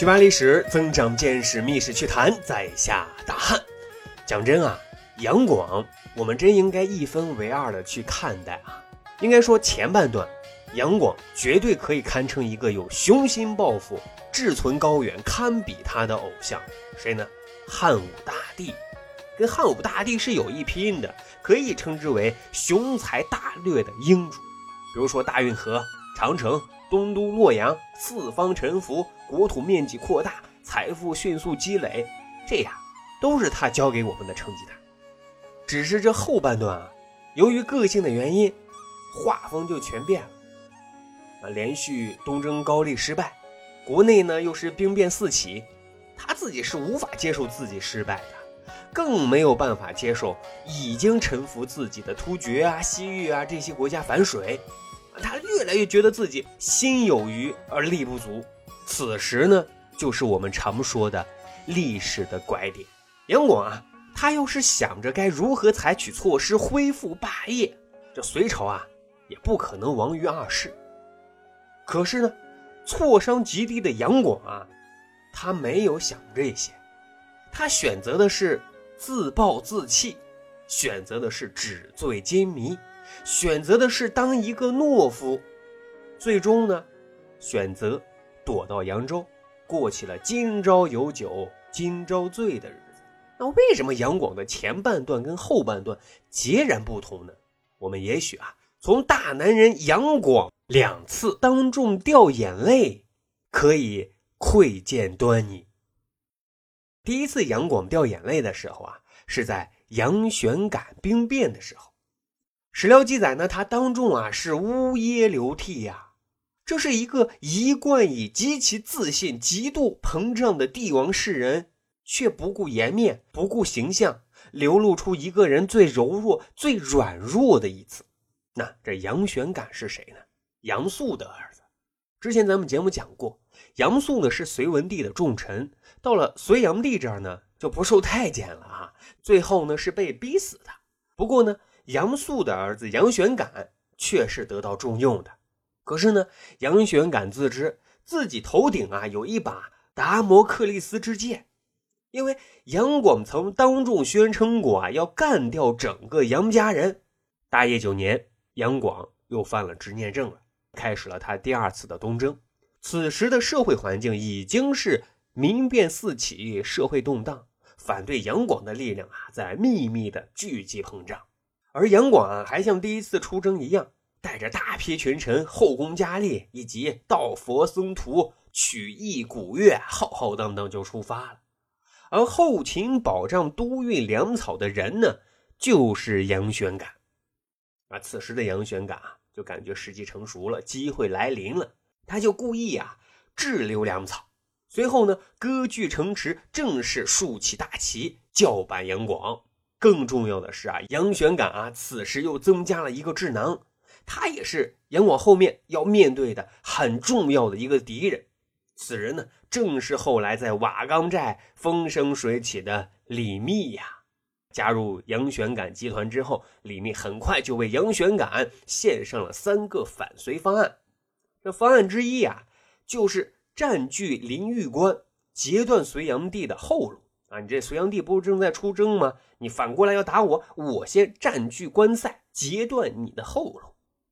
去扒历史，增长见识，密室趣谈，在下大汉。讲真啊，杨广，我们真应该一分为二的去看待啊。应该说前半段，杨广绝对可以堪称一个有雄心抱负、志存高远、堪比他的偶像。谁呢？汉武大帝，跟汉武大帝是有一拼的，可以称之为雄才大略的英主。比如说大运河、长城。东都洛阳，四方臣服，国土面积扩大，财富迅速积累，这样都是他教给我们的成绩单。只是这后半段啊，由于个性的原因，画风就全变了。啊，连续东征高丽失败，国内呢又是兵变四起，他自己是无法接受自己失败的，更没有办法接受已经臣服自己的突厥啊、西域啊这些国家反水。他越来越觉得自己心有余而力不足，此时呢，就是我们常说的历史的拐点。杨广啊，他要是想着该如何采取措施恢复霸业，这隋朝啊也不可能亡于二世。可是呢，挫伤极低的杨广啊，他没有想这些，他选择的是自暴自弃，选择的是纸醉金迷。选择的是当一个懦夫，最终呢，选择躲到扬州，过起了今朝有酒今朝醉的日子。那为什么杨广的前半段跟后半段截然不同呢？我们也许啊，从大男人杨广两次当众掉眼泪，可以窥见端倪。第一次杨广掉眼泪的时候啊，是在杨玄感兵变的时候。史料记载呢，他当众啊是呜咽流涕呀。这是一个一贯以极其自信、极度膨胀的帝王世人，却不顾颜面、不顾形象，流露出一个人最柔弱、最软弱的一次。那这杨玄感是谁呢？杨素的儿子。之前咱们节目讲过，杨素呢是隋文帝的重臣，到了隋炀帝这儿呢就不受太监了啊，最后呢是被逼死的。不过呢。杨素的儿子杨玄感却是得到重用的，可是呢，杨玄感自知自己头顶啊有一把达摩克利斯之剑，因为杨广曾当众宣称过啊要干掉整个杨家人。大业九年，杨广又犯了执念症了，开始了他第二次的东征。此时的社会环境已经是民变四起，社会动荡，反对杨广的力量啊在秘密的聚集膨胀。而杨广啊，还像第一次出征一样，带着大批群臣、后宫佳丽以及道佛僧徒、曲艺古乐，浩浩荡荡就出发了。而后勤保障、督运粮草的人呢，就是杨玄感。啊，此时的杨玄感啊，就感觉时机成熟了，机会来临了，他就故意啊滞留粮草，随后呢，割据城池，正式竖起大旗，叫板杨广。更重要的是啊，杨玄感啊，此时又增加了一个智囊，他也是杨广后面要面对的很重要的一个敌人。此人呢，正是后来在瓦岗寨风生水起的李密呀。加入杨玄感集团之后，李密很快就为杨玄感献上了三个反隋方案。这方案之一啊，就是占据临玉关，截断隋炀帝的后路。啊，你这隋炀帝不是正在出征吗？你反过来要打我，我先占据关塞，截断你的后路。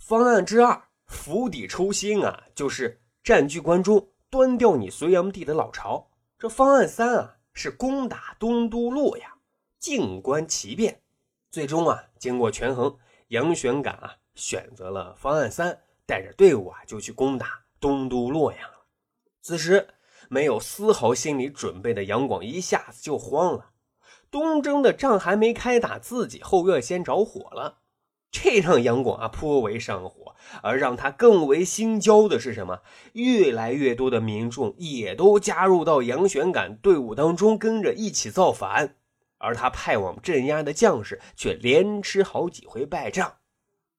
方案之二，釜底抽薪啊，就是占据关中，端掉你隋炀帝的老巢。这方案三啊，是攻打东都洛阳，静观其变。最终啊，经过权衡，杨玄感啊选择了方案三，带着队伍啊就去攻打东都洛阳了。此时。没有丝毫心理准备的杨广一下子就慌了，东征的仗还没开打，自己后院先着火了，这让杨广啊颇为上火。而让他更为心焦的是什么？越来越多的民众也都加入到杨玄感队伍当中，跟着一起造反，而他派往镇压的将士却连吃好几回败仗。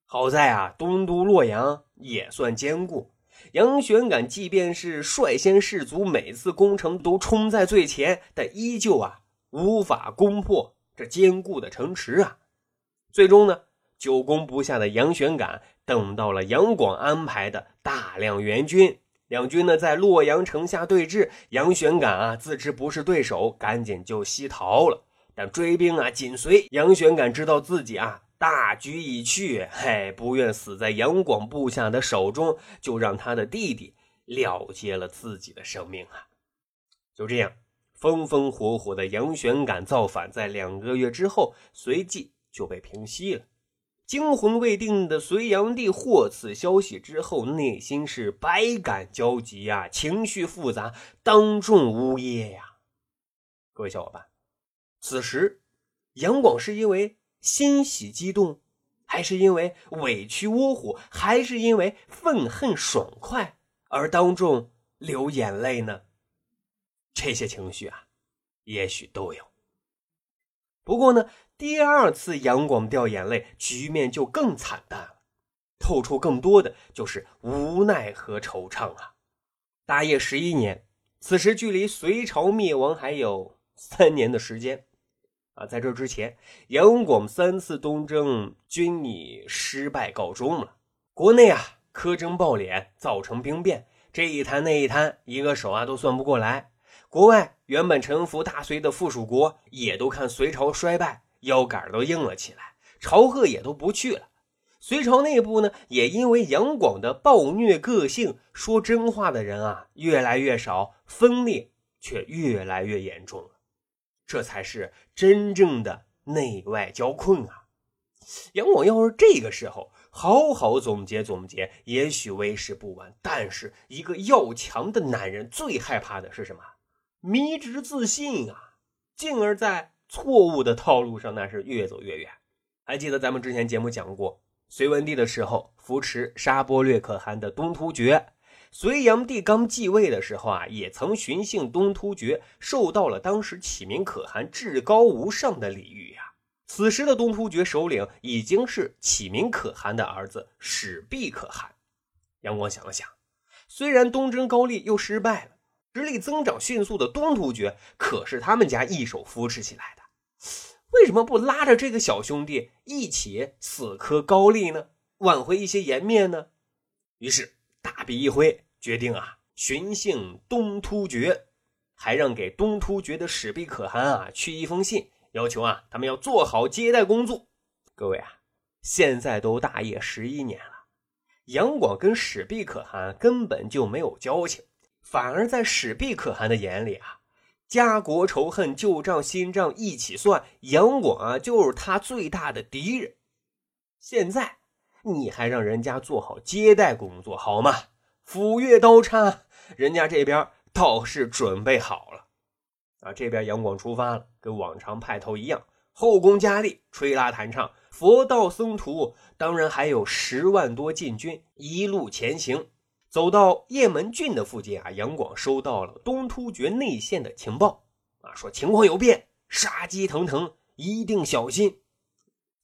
好在啊，东都洛阳也算坚固。杨玄感即便是率先士卒，每次攻城都冲在最前，但依旧啊无法攻破这坚固的城池啊。最终呢，久攻不下的杨玄感等到了杨广安排的大量援军，两军呢在洛阳城下对峙，杨玄感啊自知不是对手，赶紧就西逃了。但追兵啊紧随，杨玄感知道自己啊大局已去，嘿，不愿死在杨广部下的手中，就让他的弟弟了结了自己的生命啊。就这样，风风火火的杨玄感造反，在两个月之后，随即就被平息了。惊魂未定的隋炀帝获此消息之后，内心是百感交集呀，情绪复杂，当众呜咽呀。各位小伙伴，此时杨广是因为欣喜激动，还是因为委屈窝火，还是因为愤恨爽快而当众流眼泪呢？这些情绪啊，也许都有。不过呢。第二次杨广掉眼泪，局面就更惨淡了，透出更多的就是无奈和惆怅啊。大业十一年，此时距离隋朝灭亡还有三年的时间啊。在这之前，杨广三次东征均以失败告终了。国内啊，苛征暴敛，造成兵变，这一摊那一摊，一个手啊都算不过来。国外原本臣服大隋的附属国，也都看隋朝衰败。腰杆都硬了起来，朝贺也都不去了。隋朝内部呢，也因为杨广的暴虐个性，说真话的人啊越来越少，分裂却越来越严重了。这才是真正的内外交困啊！杨广要是这个时候好好总结总结，也许为时不晚。但是一个要强的男人最害怕的是什么？迷之自信啊，进而，在。错误的套路上，那是越走越远。还记得咱们之前节目讲过，隋文帝的时候扶持沙钵略可汗的东突厥，隋炀帝刚继位的时候啊，也曾寻衅东突厥，受到了当时启明可汗至高无上的礼遇呀。此时的东突厥首领已经是启明可汗的儿子始毕可汗。杨广想了想，虽然东征高丽又失败了，实力增长迅速的东突厥可是他们家一手扶持起来的。为什么不拉着这个小兄弟一起死磕高丽呢？挽回一些颜面呢？于是大笔一挥，决定啊寻衅东突厥，还让给东突厥的始毕可汗啊去一封信，要求啊他们要做好接待工作。各位啊，现在都大业十一年了，杨广跟始毕可汗根本就没有交情，反而在始毕可汗的眼里啊。家国仇恨、旧账新账一起算，杨广啊就是他最大的敌人。现在你还让人家做好接待工作好吗？斧钺刀叉，人家这边倒是准备好了。啊，这边杨广出发了，跟往常派头一样，后宫佳丽、吹拉弹唱、佛道僧徒，当然还有十万多禁军一路前行。走到雁门郡的附近啊，杨广收到了东突厥内线的情报啊，说情况有变，杀机腾腾，一定小心。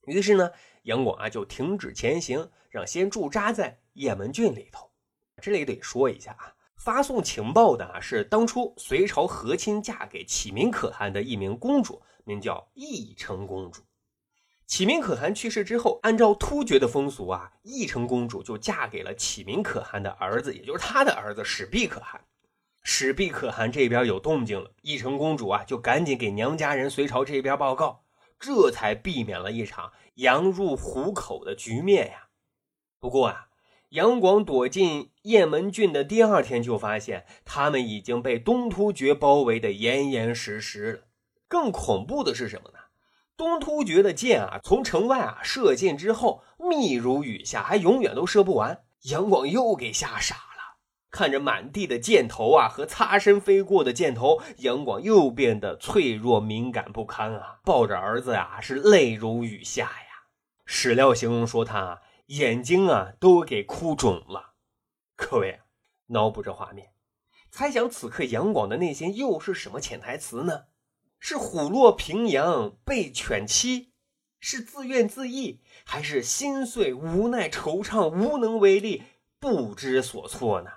于是呢，杨广啊就停止前行，让先驻扎在雁门郡里头。这里得说一下啊，发送情报的啊是当初隋朝和亲嫁给启明可汗的一名公主，名叫义成公主。启明可汗去世之后，按照突厥的风俗啊，义成公主就嫁给了启明可汗的儿子，也就是他的儿子史毕可汗。史毕可汗这边有动静了，义成公主啊就赶紧给娘家人隋朝这边报告，这才避免了一场羊入虎口的局面呀。不过啊，杨广躲进雁门郡的第二天，就发现他们已经被东突厥包围的严严实实了。更恐怖的是什么呢？东突厥的箭啊，从城外啊射箭之后，密如雨下，还永远都射不完。杨广又给吓傻了，看着满地的箭头啊和擦身飞过的箭头，杨广又变得脆弱敏感不堪啊，抱着儿子呀是泪如雨下呀。史料形容说他眼睛啊都给哭肿了。各位脑补这画面，猜想此刻杨广的内心又是什么潜台词呢？是虎落平阳被犬欺，是自怨自艾，还是心碎无奈惆怅无能为力不知所措呢？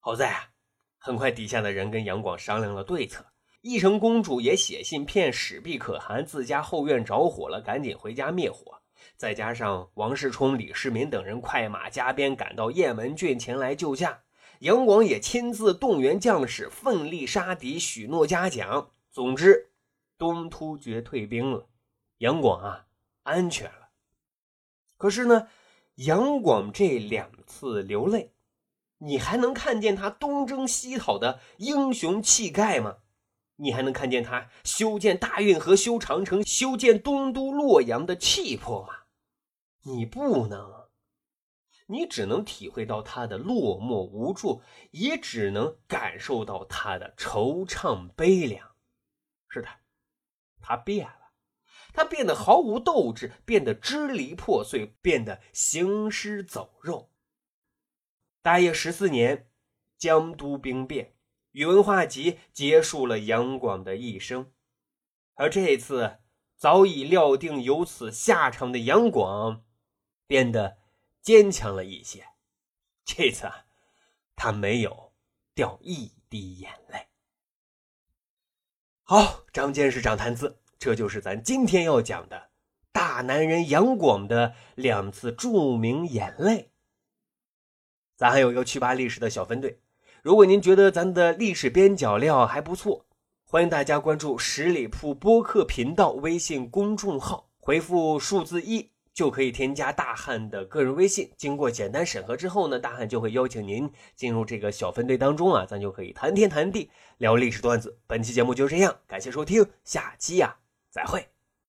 好在啊，很快底下的人跟杨广商量了对策，义成公主也写信骗始毕可汗自家后院着火了，赶紧回家灭火。再加上王世充、李世民等人快马加鞭赶到雁门郡前来救驾，杨广也亲自动员将士，奋力杀敌，许诺嘉奖。总之，东突厥退兵了，杨广啊，安全了。可是呢，杨广这两次流泪，你还能看见他东征西讨的英雄气概吗？你还能看见他修建大运河、修长城、修建东都洛阳的气魄吗？你不能，你只能体会到他的落寞无助，也只能感受到他的惆怅悲凉。是的，他变了，他变得毫无斗志，变得支离破碎，变得行尸走肉。大业十四年，江都兵变。宇文化及结束了杨广的一生，而这次早已料定有此下场的杨广，变得坚强了一些。这次他没有掉一滴眼泪。好，长见识，长谈资，这就是咱今天要讲的大男人杨广的两次著名眼泪。咱还有一个趣扒历史的小分队。如果您觉得咱的历史边角料还不错，欢迎大家关注十里铺播客频道微信公众号，回复数字一就可以添加大汉的个人微信。经过简单审核之后呢，大汉就会邀请您进入这个小分队当中啊，咱就可以谈天谈地聊历史段子。本期节目就这样，感谢收听，下期呀再会。